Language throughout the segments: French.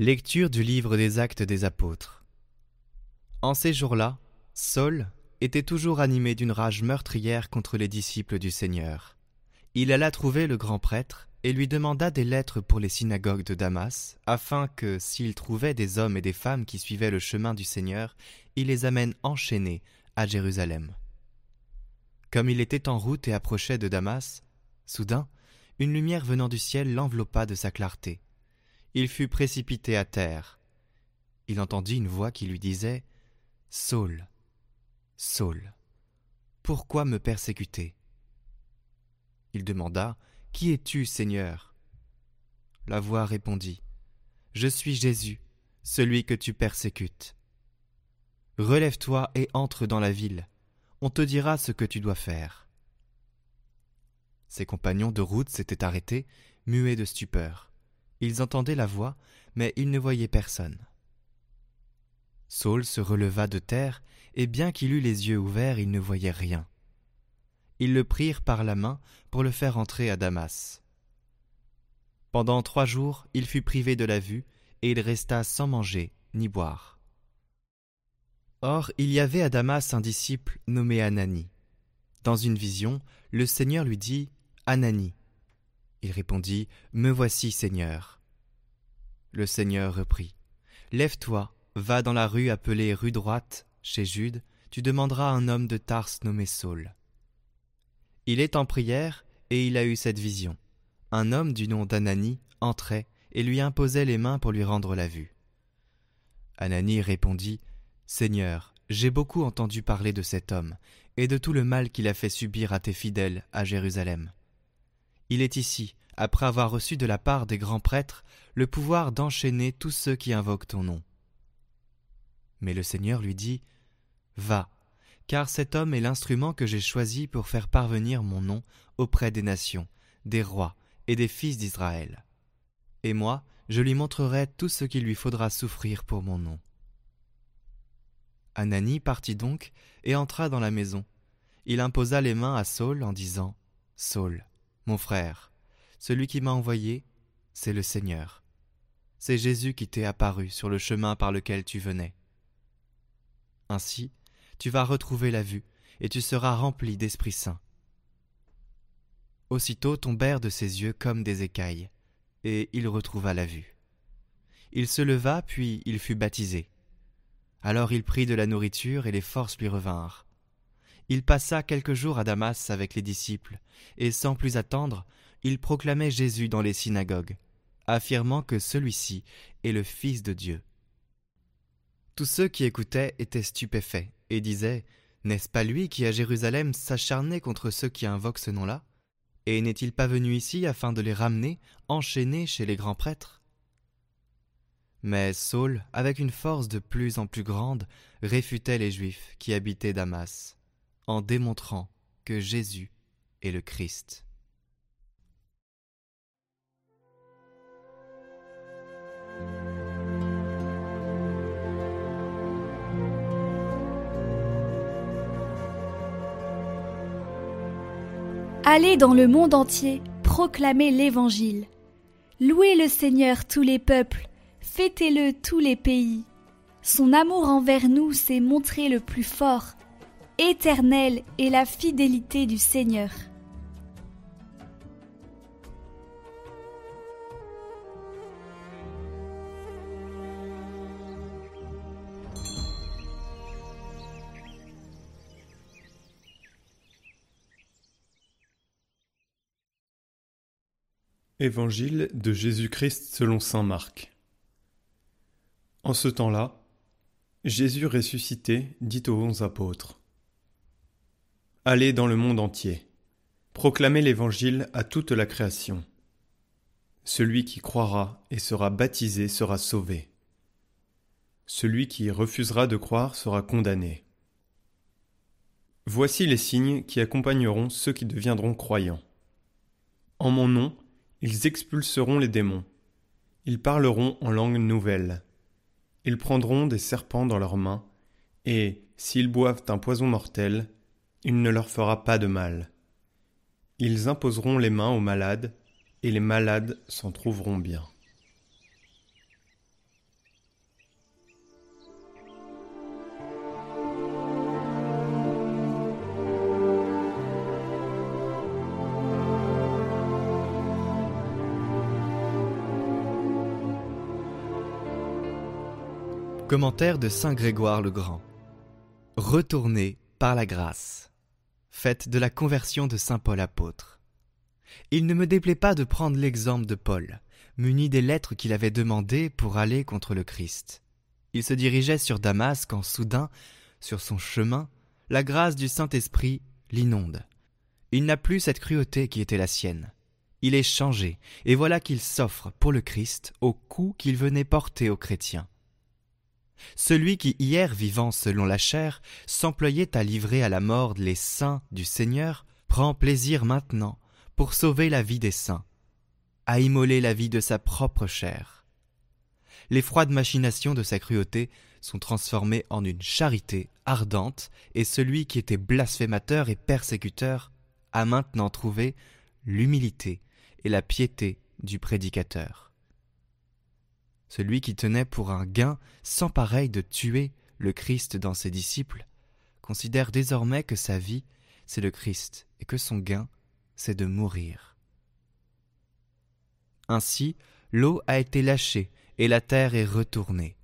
Lecture du livre des actes des apôtres. En ces jours-là, Saul était toujours animé d'une rage meurtrière contre les disciples du Seigneur. Il alla trouver le grand prêtre et lui demanda des lettres pour les synagogues de Damas, afin que, s'il trouvait des hommes et des femmes qui suivaient le chemin du Seigneur, il les amène enchaînés à Jérusalem. Comme il était en route et approchait de Damas, soudain, une lumière venant du ciel l'enveloppa de sa clarté il fut précipité à terre. Il entendit une voix qui lui disait Saul, Saul, pourquoi me persécuter? Il demanda Qui es-tu, Seigneur? La voix répondit Je suis Jésus, celui que tu persécutes. Relève-toi et entre dans la ville. On te dira ce que tu dois faire. Ses compagnons de route s'étaient arrêtés, muets de stupeur. Ils entendaient la voix, mais ils ne voyaient personne. Saul se releva de terre, et bien qu'il eût les yeux ouverts, il ne voyait rien. Ils le prirent par la main pour le faire entrer à Damas. Pendant trois jours, il fut privé de la vue, et il resta sans manger ni boire. Or, il y avait à Damas un disciple nommé Anani. Dans une vision, le Seigneur lui dit Anani. Il répondit Me voici, Seigneur. Le Seigneur reprit Lève-toi, va dans la rue appelée rue droite, chez Jude, tu demanderas un homme de Tarse nommé Saul. Il est en prière, et il a eu cette vision. Un homme du nom d'Anani entrait et lui imposait les mains pour lui rendre la vue. Anani répondit Seigneur, j'ai beaucoup entendu parler de cet homme, et de tout le mal qu'il a fait subir à tes fidèles à Jérusalem. Il est ici, après avoir reçu de la part des grands prêtres le pouvoir d'enchaîner tous ceux qui invoquent ton nom. Mais le Seigneur lui dit Va, car cet homme est l'instrument que j'ai choisi pour faire parvenir mon nom auprès des nations, des rois et des fils d'Israël. Et moi, je lui montrerai tout ce qu'il lui faudra souffrir pour mon nom. Anani partit donc et entra dans la maison. Il imposa les mains à Saul en disant Saul, mon frère, celui qui m'a envoyé, c'est le Seigneur. C'est Jésus qui t'est apparu sur le chemin par lequel tu venais. Ainsi, tu vas retrouver la vue, et tu seras rempli d'Esprit Saint. Aussitôt tombèrent de ses yeux comme des écailles, et il retrouva la vue. Il se leva, puis il fut baptisé. Alors il prit de la nourriture, et les forces lui revinrent. Il passa quelques jours à Damas avec les disciples, et sans plus attendre, il proclamait Jésus dans les synagogues, affirmant que celui-ci est le Fils de Dieu. Tous ceux qui écoutaient étaient stupéfaits, et disaient N'est-ce pas lui qui à Jérusalem s'acharnait contre ceux qui invoquent ce nom-là? Et n'est-il pas venu ici afin de les ramener, enchaînés chez les grands prêtres? Mais Saul, avec une force de plus en plus grande, réfutait les Juifs qui habitaient Damas en démontrant que Jésus est le Christ. Allez dans le monde entier, proclamez l'Évangile. Louez le Seigneur tous les peuples, fêtez-le tous les pays. Son amour envers nous s'est montré le plus fort éternelle est la fidélité du Seigneur. Évangile de Jésus-Christ selon Saint Marc. En ce temps-là, Jésus ressuscité dit aux onze apôtres Allez dans le monde entier. Proclamez l'Évangile à toute la création. Celui qui croira et sera baptisé sera sauvé. Celui qui refusera de croire sera condamné. Voici les signes qui accompagneront ceux qui deviendront croyants. En mon nom, ils expulseront les démons. Ils parleront en langue nouvelle. Ils prendront des serpents dans leurs mains, et, s'ils boivent un poison mortel, il ne leur fera pas de mal. Ils imposeront les mains aux malades, et les malades s'en trouveront bien. Commentaire de Saint Grégoire le Grand. Retournez par la grâce. Faites de la conversion de Saint Paul apôtre. Il ne me déplaît pas de prendre l'exemple de Paul, muni des lettres qu'il avait demandées pour aller contre le Christ. Il se dirigeait sur Damas quand soudain, sur son chemin, la grâce du Saint-Esprit l'inonde. Il n'a plus cette cruauté qui était la sienne. Il est changé, et voilà qu'il s'offre pour le Christ au coup qu'il venait porter aux chrétiens. Celui qui hier vivant selon la chair s'employait à livrer à la mort les saints du Seigneur prend plaisir maintenant, pour sauver la vie des saints, à immoler la vie de sa propre chair. Les froides machinations de sa cruauté sont transformées en une charité ardente, et celui qui était blasphémateur et persécuteur a maintenant trouvé l'humilité et la piété du prédicateur celui qui tenait pour un gain sans pareil de tuer le Christ dans ses disciples, considère désormais que sa vie, c'est le Christ, et que son gain, c'est de mourir. Ainsi, l'eau a été lâchée et la terre est retournée.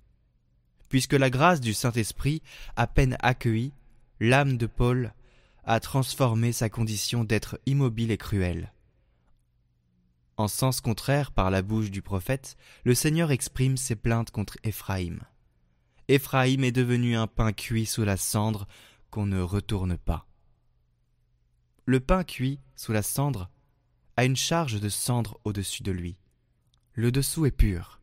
Puisque la grâce du Saint-Esprit, à peine accueillie, l'âme de Paul a transformé sa condition d'être immobile et cruel. En sens contraire par la bouche du prophète, le Seigneur exprime ses plaintes contre Éphraïm. Éphraïm est devenu un pain cuit sous la cendre qu'on ne retourne pas. Le pain cuit sous la cendre a une charge de cendre au-dessus de lui. Le dessous est pur,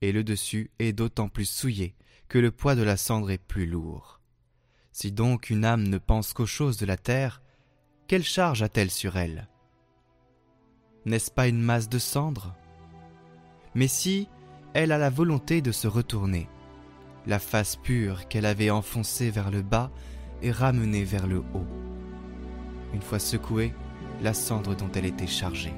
et le dessus est d'autant plus souillé que le poids de la cendre est plus lourd. Si donc une âme ne pense qu'aux choses de la terre, quelle charge a-t-elle sur elle? N'est-ce pas une masse de cendres Mais si elle a la volonté de se retourner, la face pure qu'elle avait enfoncée vers le bas est ramenée vers le haut. Une fois secouée, la cendre dont elle était chargée.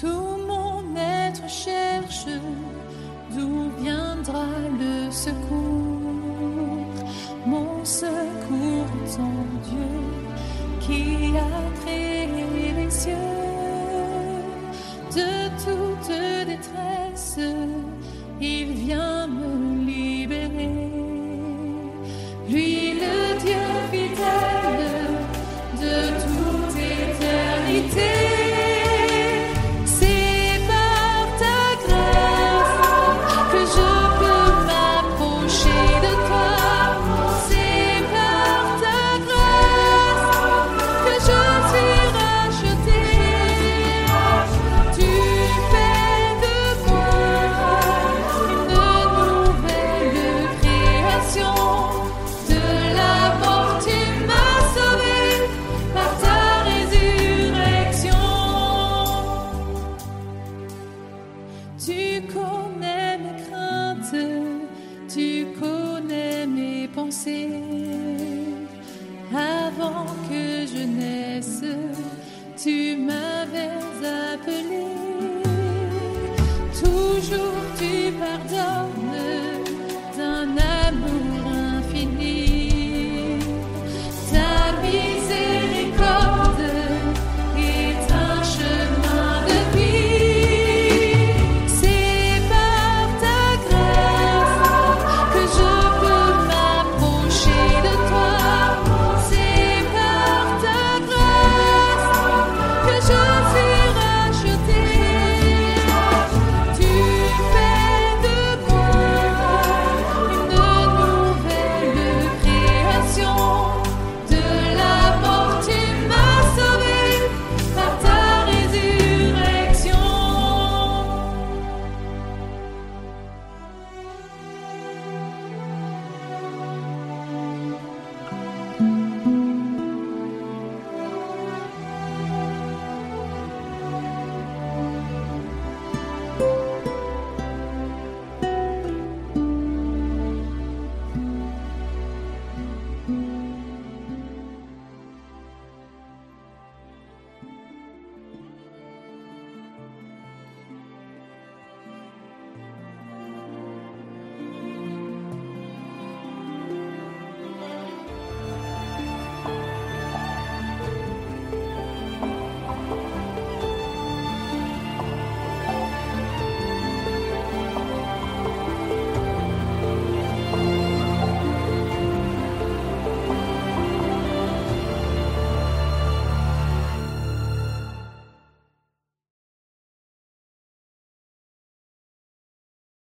Tout mon être cherche d'où viendra le secours? Mon secours est en Dieu qui a Tu